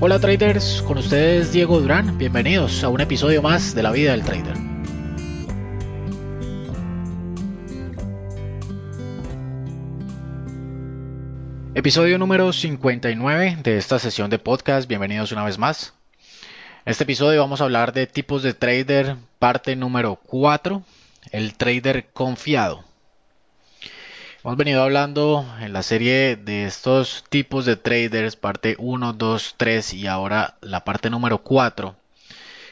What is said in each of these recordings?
Hola traders, con ustedes Diego Durán, bienvenidos a un episodio más de la vida del trader. Episodio número 59 de esta sesión de podcast, bienvenidos una vez más. En este episodio vamos a hablar de tipos de trader, parte número 4, el trader confiado. Hemos venido hablando en la serie de estos tipos de traders, parte 1, 2, 3 y ahora la parte número 4.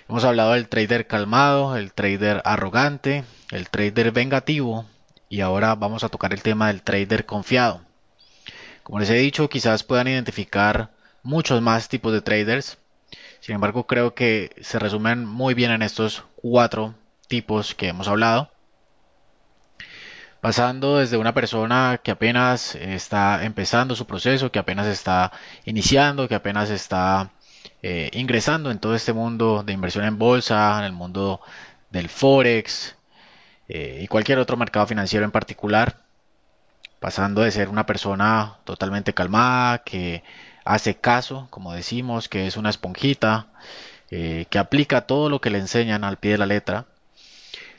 Hemos hablado del trader calmado, el trader arrogante, el trader vengativo y ahora vamos a tocar el tema del trader confiado. Como les he dicho, quizás puedan identificar muchos más tipos de traders. Sin embargo, creo que se resumen muy bien en estos cuatro tipos que hemos hablado pasando desde una persona que apenas está empezando su proceso, que apenas está iniciando, que apenas está eh, ingresando en todo este mundo de inversión en bolsa, en el mundo del forex eh, y cualquier otro mercado financiero en particular, pasando de ser una persona totalmente calmada, que hace caso, como decimos, que es una esponjita, eh, que aplica todo lo que le enseñan al pie de la letra,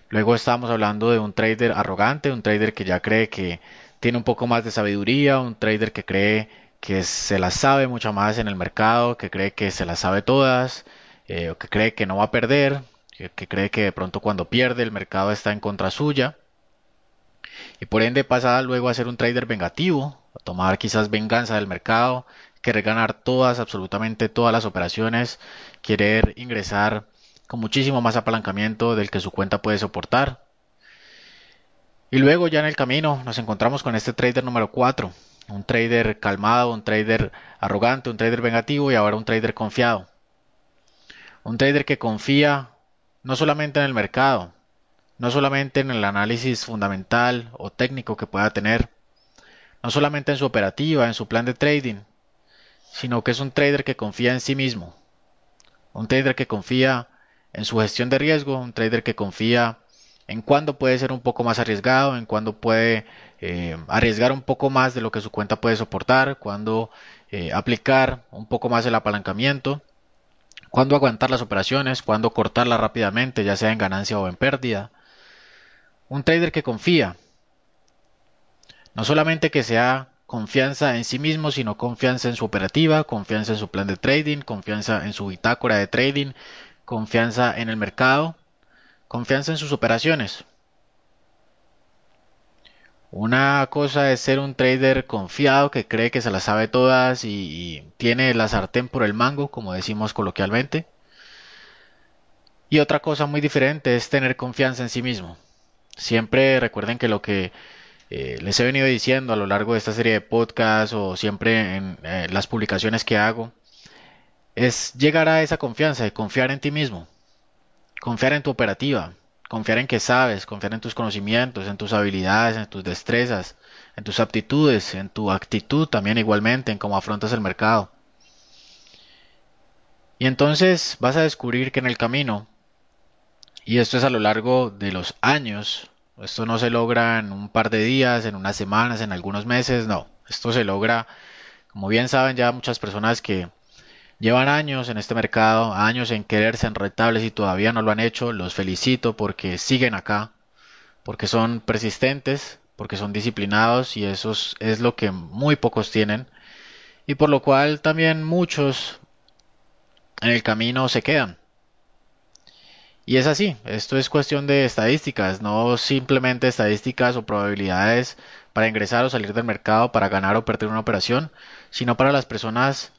Luego estábamos hablando de un trader arrogante, un trader que ya cree que tiene un poco más de sabiduría, un trader que cree que se las sabe mucho más en el mercado, que cree que se las sabe todas, eh, o que cree que no va a perder, que, que, cree que de pronto cuando pierde el mercado está en contra suya. Y por ende pasa luego a ser un trader vengativo, a tomar quizás venganza del mercado, querer ganar todas, absolutamente todas las operaciones, querer ingresar con muchísimo más apalancamiento del que su cuenta puede soportar. Y luego ya en el camino nos encontramos con este trader número 4, un trader calmado, un trader arrogante, un trader vengativo y ahora un trader confiado. Un trader que confía no solamente en el mercado, no solamente en el análisis fundamental o técnico que pueda tener, no solamente en su operativa, en su plan de trading, sino que es un trader que confía en sí mismo, un trader que confía en su gestión de riesgo, un trader que confía en cuándo puede ser un poco más arriesgado, en cuándo puede eh, arriesgar un poco más de lo que su cuenta puede soportar, cuándo eh, aplicar un poco más el apalancamiento, cuándo aguantar las operaciones, cuándo cortarlas rápidamente, ya sea en ganancia o en pérdida. Un trader que confía, no solamente que sea confianza en sí mismo, sino confianza en su operativa, confianza en su plan de trading, confianza en su bitácora de trading, confianza en el mercado, confianza en sus operaciones. Una cosa es ser un trader confiado que cree que se las sabe todas y, tiene la sartén por el mango, como decimos coloquialmente. Y otra cosa muy diferente es tener confianza en sí mismo. Siempre recuerden que lo que eh, les he venido diciendo a lo largo de esta serie de podcasts o siempre en eh, las publicaciones que hago es llegar a esa confianza confiar en ti mismo, confiar en tu operativa, confiar en que sabes, confiar en tus conocimientos, en tus habilidades, en tus destrezas, en tus aptitudes, en tu actitud también igualmente, en cómo afrontas el mercado. Y entonces vas a descubrir que en el camino, y esto es a lo largo de los años, esto no se logra en un par de días, en unas semanas, en algunos meses, no, esto se logra, como bien saben ya muchas personas que Llevan años en este mercado, años en querer ser rentables y todavía no lo han hecho. Los felicito porque siguen acá, porque son persistentes, porque son disciplinados y eso es lo que muy pocos tienen. Y por lo cual también muchos en el camino se quedan. Y es así, esto es cuestión de estadísticas, no simplemente estadísticas o probabilidades para ingresar o salir del mercado, para ganar o perder una operación, sino para las personas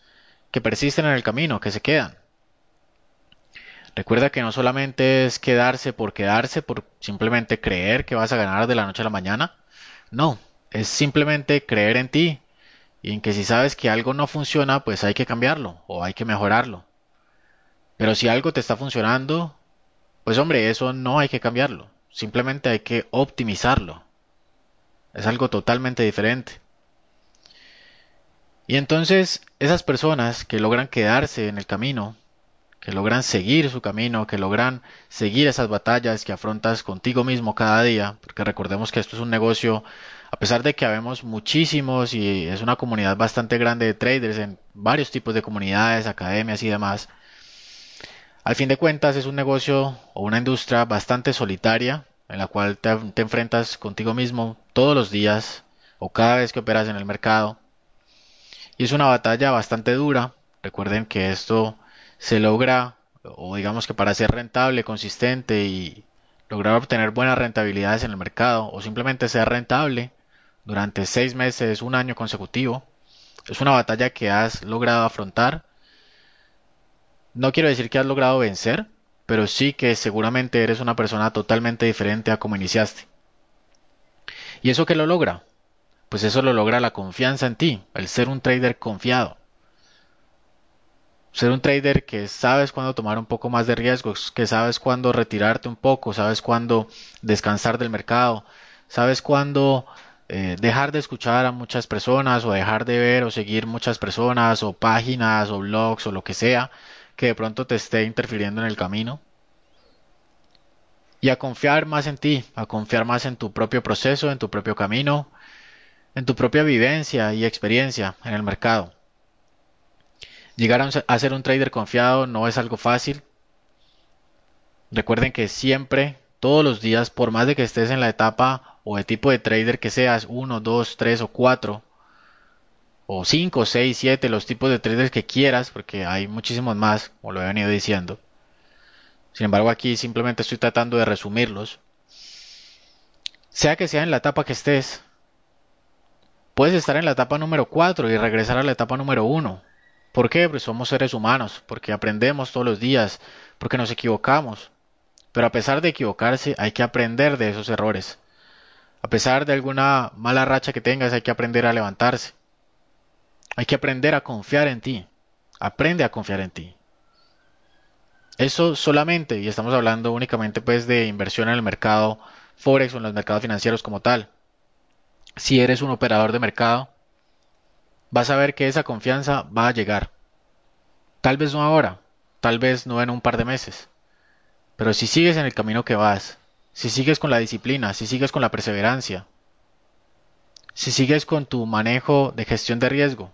que persisten en el camino, que se quedan. Recuerda que no solamente es quedarse por quedarse, por simplemente creer que vas a ganar de la noche a la mañana. No, es simplemente creer en ti y en que si sabes que algo no funciona, pues hay que cambiarlo o hay que mejorarlo. Pero si algo te está funcionando, pues hombre, eso no hay que cambiarlo. Simplemente hay que optimizarlo. Es algo totalmente diferente. Y entonces esas personas que logran quedarse en el camino, que logran seguir su camino, que logran seguir esas batallas que afrontas contigo mismo cada día, porque recordemos que esto es un negocio, a pesar de que habemos muchísimos y es una comunidad bastante grande de traders en varios tipos de comunidades, academias y demás, al fin de cuentas es un negocio o una industria bastante solitaria en la cual te, te enfrentas contigo mismo todos los días o cada vez que operas en el mercado. Y es una batalla bastante dura. Recuerden que esto se logra, o digamos que para ser rentable, consistente y lograr obtener buenas rentabilidades en el mercado, o simplemente ser rentable durante seis meses, un año consecutivo, es una batalla que has logrado afrontar. No quiero decir que has logrado vencer, pero sí que seguramente eres una persona totalmente diferente a como iniciaste. ¿Y eso qué lo logra? Pues eso lo logra la confianza en ti, el ser un trader confiado ser un trader que sabes cuándo tomar un poco más de riesgos, que sabes cuándo retirarte un poco, sabes cuándo descansar del mercado, sabes cuándo eh, dejar de escuchar a muchas personas o dejar de ver o seguir muchas personas o páginas o blogs o lo que sea que de pronto te esté interfiriendo en el camino. Y a confiar más en ti, a confiar más en tu propio proceso, en tu propio camino, en tu propia vivencia y experiencia en el mercado. Llegar a ser un trader confiado no es algo fácil. Recuerden que siempre, todos los días, por más de que estés en la etapa o el tipo de trader que seas, 1, 2, 3 o 4, o 5, 6, 7, los tipos de traders que quieras, porque hay muchísimos más, como lo he venido diciendo. Sin embargo, aquí simplemente estoy tratando de resumirlos. Sea que sea en la etapa que estés, puedes estar en la etapa número 4 y regresar a la etapa número 1 ¿Por qué? Pues somos seres humanos, porque aprendemos todos los días, porque nos equivocamos. Pero a pesar de equivocarse, hay que aprender de esos errores. A pesar de alguna mala racha que tengas, hay que aprender a levantarse. Hay que aprender a confiar en ti. Aprende a confiar en ti. Eso solamente, y estamos hablando únicamente pues de inversión en el mercado Forex o en los mercados financieros como tal. Si eres un operador de mercado, vas a ver que esa confianza va a llegar. Tal vez no ahora, tal vez no en un par de meses. Pero si sigues en el camino que vas, si sigues con la disciplina, si sigues con la perseverancia, si sigues con tu manejo de gestión de riesgo,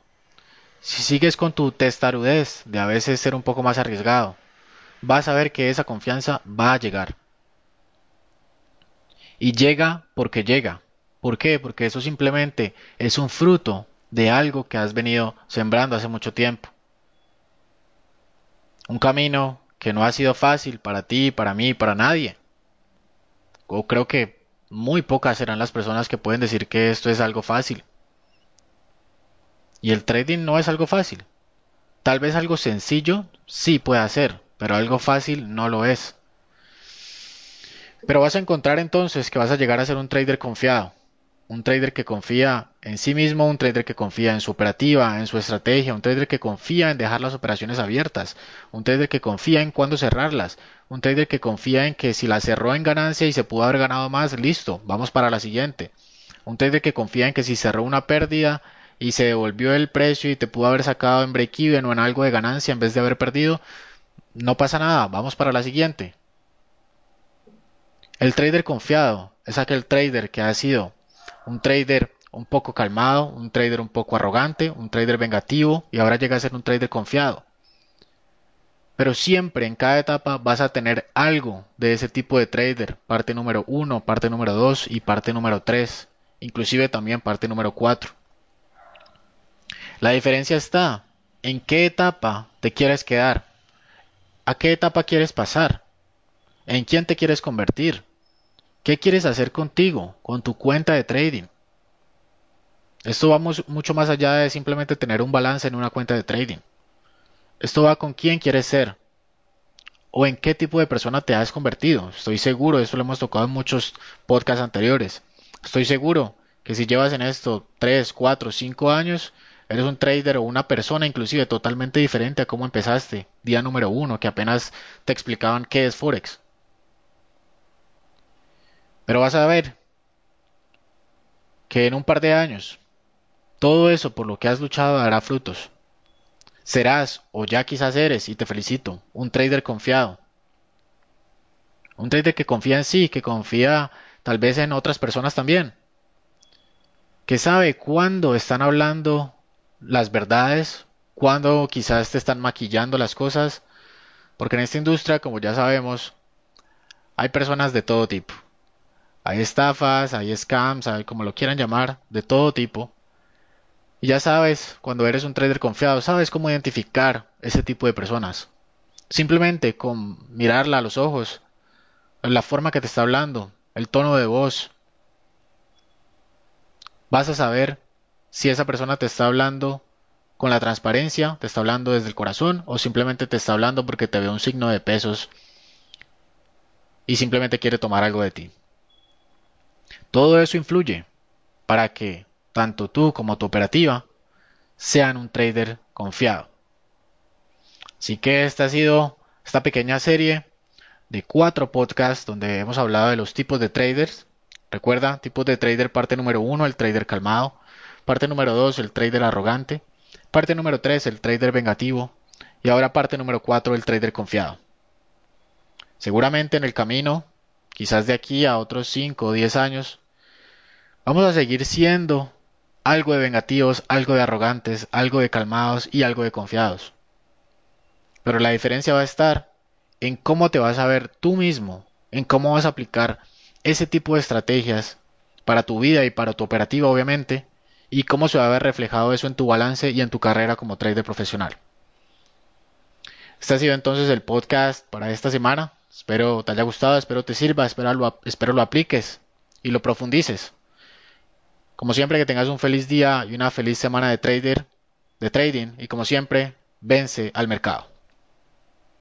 si sigues con tu testarudez de a veces ser un poco más arriesgado, vas a ver que esa confianza va a llegar. Y llega porque llega. ¿Por qué? Porque eso simplemente es un fruto de algo que has venido sembrando hace mucho tiempo. Un camino que no ha sido fácil para ti, para mí, para nadie. Creo que muy pocas serán las personas que pueden decir que esto es algo fácil. Y el trading no es algo fácil. Tal vez algo sencillo sí puede ser, pero algo fácil no lo es. Pero vas a encontrar entonces que vas a llegar a ser un trader confiado, un trader que confía en sí mismo, un trader que confía en su operativa, en su estrategia, un trader que confía en dejar las operaciones abiertas, un trader que confía en cuándo cerrarlas, un trader que confía en que si la cerró en ganancia y se pudo haber ganado más, listo, vamos para la siguiente. Un trader que confía en que si cerró una pérdida y se devolvió el precio y te pudo haber sacado en break-even o en algo de ganancia en vez de haber perdido, no pasa nada, vamos para la siguiente. El trader confiado es aquel trader que ha sido un trader un poco calmado, un trader un poco arrogante, un trader vengativo y ahora llega a ser un trader confiado. Pero siempre en cada etapa vas a tener algo de ese tipo de trader, parte número 1, parte número 2 y parte número 3, inclusive también parte número 4. La diferencia está en qué etapa te quieres quedar, a qué etapa quieres pasar, en quién te quieres convertir. ¿Qué quieres hacer contigo, con tu cuenta de trading? Esto va mucho más allá de simplemente tener un balance en una cuenta de trading. Esto va con quién quieres ser o en qué tipo de persona te has convertido. Estoy seguro, eso lo hemos tocado en muchos podcasts anteriores. Estoy seguro que si llevas en esto 3, 4, 5 años, eres un trader o una persona inclusive totalmente diferente a cómo empezaste día número uno, que apenas te explicaban qué es Forex. Pero vas a ver que en un par de años todo eso por lo que has luchado dará frutos. serás o ya quizás eres, y te felicito, un trader confiado. Un trader que confía en sí, que confía tal vez en otras personas también. Que sabe cuándo están hablando las verdades, cuándo quizás te están maquillando las cosas. Porque en esta industria, como ya sabemos, hay personas de todo tipo. Hay estafas, hay scams, hay como lo quieran llamar, de todo tipo. Y ya sabes, cuando eres un trader confiado, sabes cómo identificar ese tipo de personas. Simplemente con mirarla a los ojos, la forma que te está hablando, el tono de voz, vas a saber si esa persona te está hablando con la transparencia, te está hablando desde el corazón o simplemente te está hablando porque te ve un signo de pesos y simplemente quiere tomar algo de ti. Todo eso influye para que tanto tú como tu operativa sean un trader confiado. Así que esta ha sido esta pequeña serie de cuatro podcasts donde hemos hablado de los tipos de traders. Recuerda, tipos de trader, parte número uno, el trader calmado. Parte número dos, el trader arrogante. Parte número tres, el trader vengativo. Y ahora parte número cuatro, el trader confiado. Seguramente en el camino, quizás de aquí a otros 5 o 10 años, vamos a seguir siendo algo de vengativos, algo de arrogantes, algo de calmados y algo de confiados. Pero la diferencia va a estar en cómo te vas a ver tú mismo, en cómo vas a aplicar ese tipo de estrategias para tu vida y para tu operativa, obviamente, y cómo se va a ver reflejado eso en tu balance y en tu carrera como trader profesional. Este ha sido entonces el podcast para esta semana. Espero te haya gustado, espero te sirva, espero lo, espero lo apliques y lo profundices. Como siempre que tengas un feliz día y una feliz semana de trader, de trading y como siempre, vence al mercado.